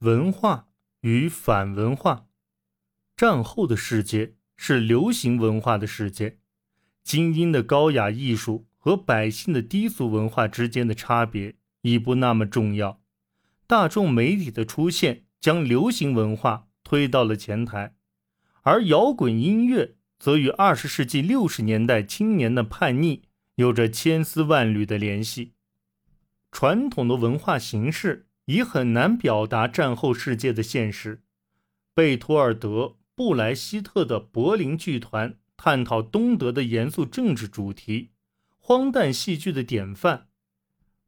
文化与反文化。战后的世界是流行文化的世界，精英的高雅艺术和百姓的低俗文化之间的差别已不那么重要。大众媒体的出现将流行文化推到了前台，而摇滚音乐则与二十世纪六十年代青年的叛逆有着千丝万缕的联系。传统的文化形式。已很难表达战后世界的现实。贝托尔德、布莱希特的柏林剧团探讨东德的严肃政治主题，荒诞戏剧的典范，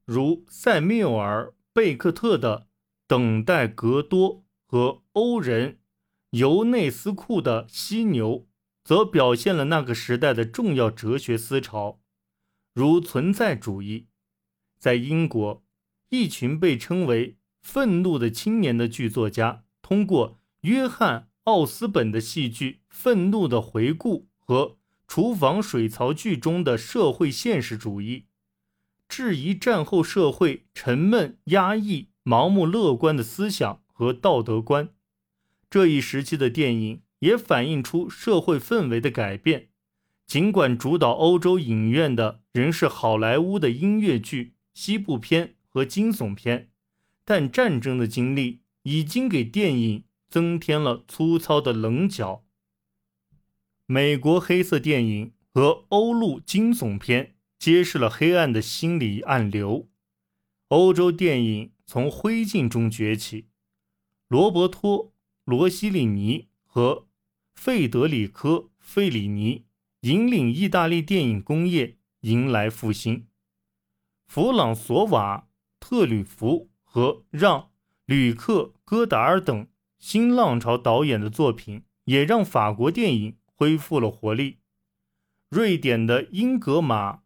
如塞缪尔·贝克特的《等待格多》和欧人·尤内斯库的《犀牛》，则表现了那个时代的重要哲学思潮，如存在主义。在英国。一群被称为“愤怒的青年”的剧作家，通过约翰·奥斯本的戏剧《愤怒的回顾》和《厨房水槽剧》中的社会现实主义，质疑战后社会沉闷、压抑、盲目乐观的思想和道德观。这一时期的电影也反映出社会氛围的改变，尽管主导欧洲影院的仍是好莱坞的音乐剧、西部片。和惊悚片，但战争的经历已经给电影增添了粗糙的棱角。美国黑色电影和欧陆惊悚片揭示了黑暗的心理暗流。欧洲电影从灰烬中崛起，罗伯托·罗西里尼和费德里科·费里尼引领意大利电影工业迎来复兴。弗朗索瓦。特吕弗和让·吕克·戈达尔等新浪潮导演的作品，也让法国电影恢复了活力。瑞典的英格玛·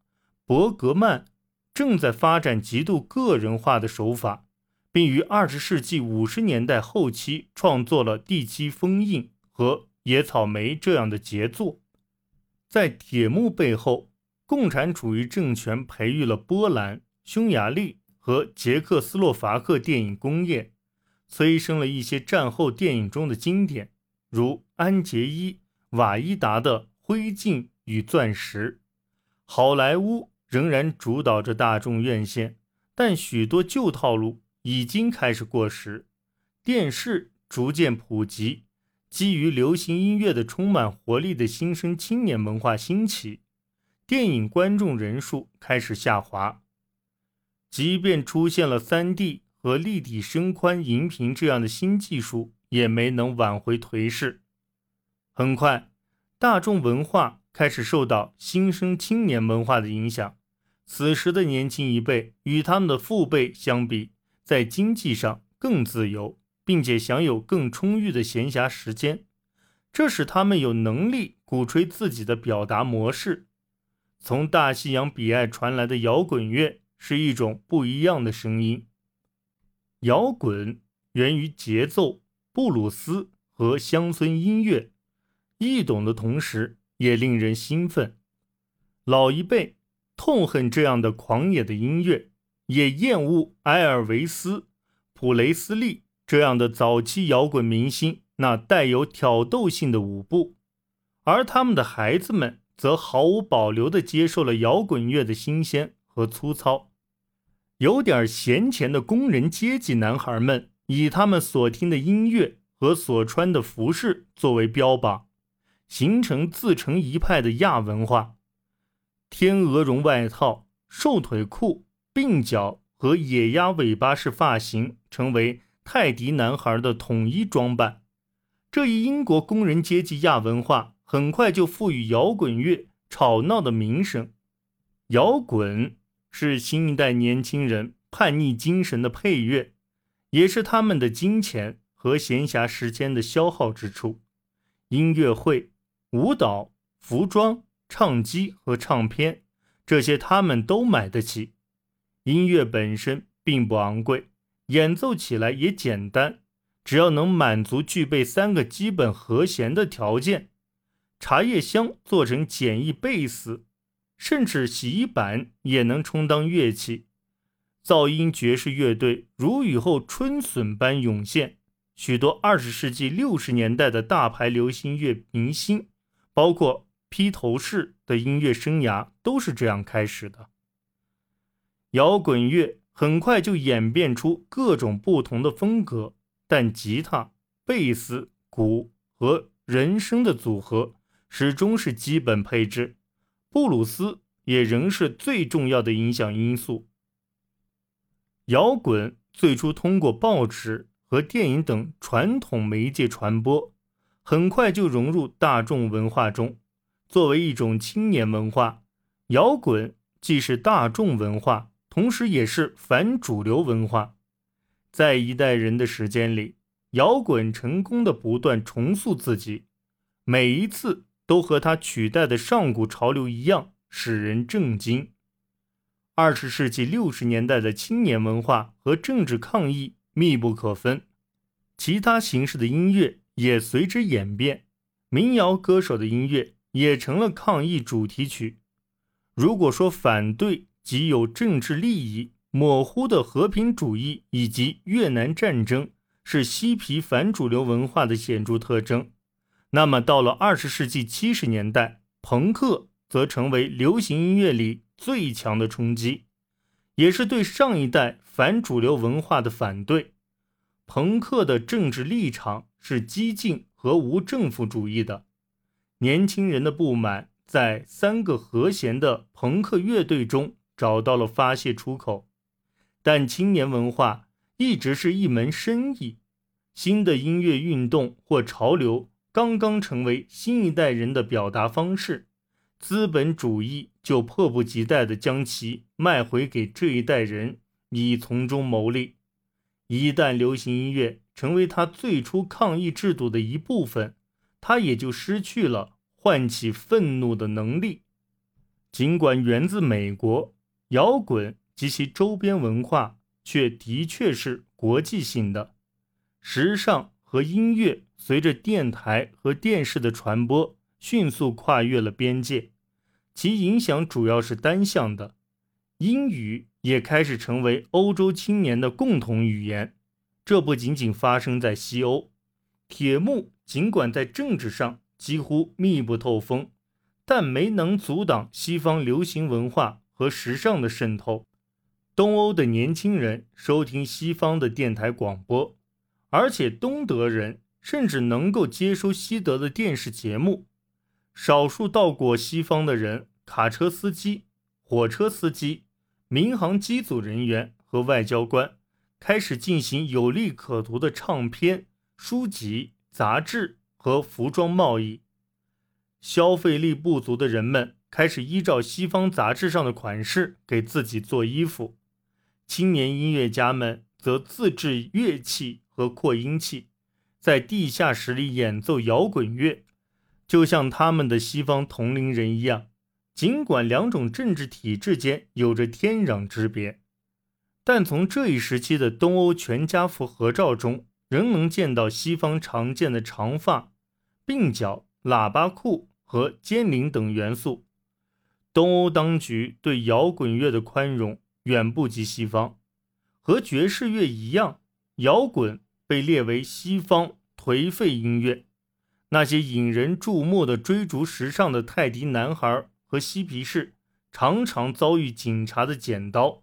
伯格曼正在发展极度个人化的手法，并于二十世纪五十年代后期创作了《地基封印》和《野草莓》这样的杰作。在铁幕背后，共产主义政权培育了波兰、匈牙利。和捷克斯洛伐克电影工业催生了一些战后电影中的经典，如安杰伊·瓦伊达的《灰烬与钻石》。好莱坞仍然主导着大众院线，但许多旧套路已经开始过时。电视逐渐普及，基于流行音乐的充满活力的新生青年文化兴起，电影观众人数开始下滑。即便出现了 3D 和立体声宽荧屏这样的新技术，也没能挽回颓势。很快，大众文化开始受到新生青年文化的影响。此时的年轻一辈与他们的父辈相比，在经济上更自由，并且享有更充裕的闲暇时间，这使他们有能力鼓吹自己的表达模式。从大西洋彼岸传来的摇滚乐。是一种不一样的声音。摇滚源于节奏、布鲁斯和乡村音乐，易懂的同时也令人兴奋。老一辈痛恨这样的狂野的音乐，也厌恶埃尔维斯、普雷斯利这样的早期摇滚明星那带有挑逗性的舞步，而他们的孩子们则毫无保留地接受了摇滚乐的新鲜和粗糙。有点闲钱的工人阶级男孩们，以他们所听的音乐和所穿的服饰作为标榜，形成自成一派的亚文化。天鹅绒外套、瘦腿裤、鬓角和野鸭尾巴式发型，成为泰迪男孩的统一装扮。这一英国工人阶级亚文化很快就赋予摇滚乐吵闹的名声。摇滚。是新一代年轻人叛逆精神的配乐，也是他们的金钱和闲暇时间的消耗之处。音乐会、舞蹈、服装、唱机和唱片，这些他们都买得起。音乐本身并不昂贵，演奏起来也简单，只要能满足具备三个基本和弦的条件：茶叶箱做成简易贝斯。甚至洗衣板也能充当乐器。噪音爵士乐队如雨后春笋般涌现，许多二十世纪六十年代的大牌流行乐明星，包括披头士的音乐生涯都是这样开始的。摇滚乐很快就演变出各种不同的风格，但吉他、贝斯、鼓和人声的组合始终是基本配置，布鲁斯也仍是最重要的影响因素。摇滚最初通过报纸和电影等传统媒介传播，很快就融入大众文化中。作为一种青年文化，摇滚既是大众文化。同时，也是反主流文化，在一代人的时间里，摇滚成功的不断重塑自己，每一次都和他取代的上古潮流一样，使人震惊。二十世纪六十年代的青年文化和政治抗议密不可分，其他形式的音乐也随之演变，民谣歌手的音乐也成了抗议主题曲。如果说反对，既有政治利益模糊的和平主义以及越南战争是嬉皮反主流文化的显著特征。那么，到了二十世纪七十年代，朋克则成为流行音乐里最强的冲击，也是对上一代反主流文化的反对。朋克的政治立场是激进和无政府主义的，年轻人的不满在三个和弦的朋克乐队中。找到了发泄出口，但青年文化一直是一门生意。新的音乐运动或潮流刚刚成为新一代人的表达方式，资本主义就迫不及待地将其卖回给这一代人，以从中牟利。一旦流行音乐成为他最初抗议制度的一部分，他也就失去了唤起愤怒的能力。尽管源自美国。摇滚及其周边文化却的确是国际性的，时尚和音乐随着电台和电视的传播迅速跨越了边界，其影响主要是单向的。英语也开始成为欧洲青年的共同语言，这不仅仅发生在西欧。铁幕尽管在政治上几乎密不透风，但没能阻挡西方流行文化。和时尚的渗透，东欧的年轻人收听西方的电台广播，而且东德人甚至能够接收西德的电视节目。少数到过西方的人，卡车司机、火车司机、民航机组人员和外交官，开始进行有利可图的唱片、书籍、杂志和服装贸易。消费力不足的人们。开始依照西方杂志上的款式给自己做衣服，青年音乐家们则自制乐器和扩音器，在地下室里演奏摇滚乐，就像他们的西方同龄人一样。尽管两种政治体制间有着天壤之别，但从这一时期的东欧全家福合照中，仍能见到西方常见的长发、鬓角、喇叭裤和尖领等元素。东欧当局对摇滚乐的宽容远不及西方，和爵士乐一样，摇滚被列为西方颓废音乐。那些引人注目的追逐时尚的泰迪男孩和嬉皮士，常常遭遇警察的剪刀。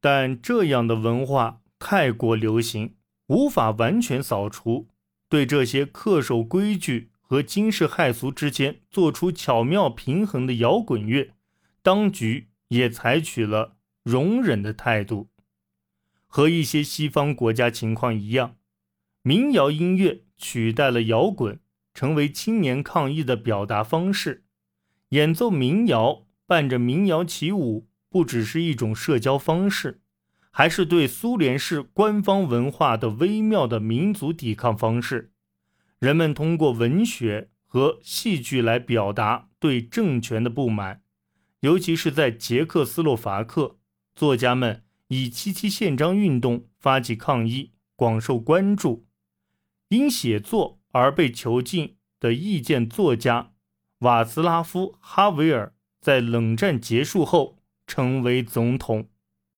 但这样的文化太过流行，无法完全扫除。对这些恪守规矩。和惊世骇俗之间做出巧妙平衡的摇滚乐，当局也采取了容忍的态度。和一些西方国家情况一样，民谣音乐取代了摇滚，成为青年抗议的表达方式。演奏民谣，伴着民谣起舞，不只是一种社交方式，还是对苏联式官方文化的微妙的民族抵抗方式。人们通过文学和戏剧来表达对政权的不满，尤其是在捷克斯洛伐克，作家们以七七宪章运动发起抗议，广受关注。因写作而被囚禁的意见作家瓦茨拉夫·哈维尔，在冷战结束后成为总统。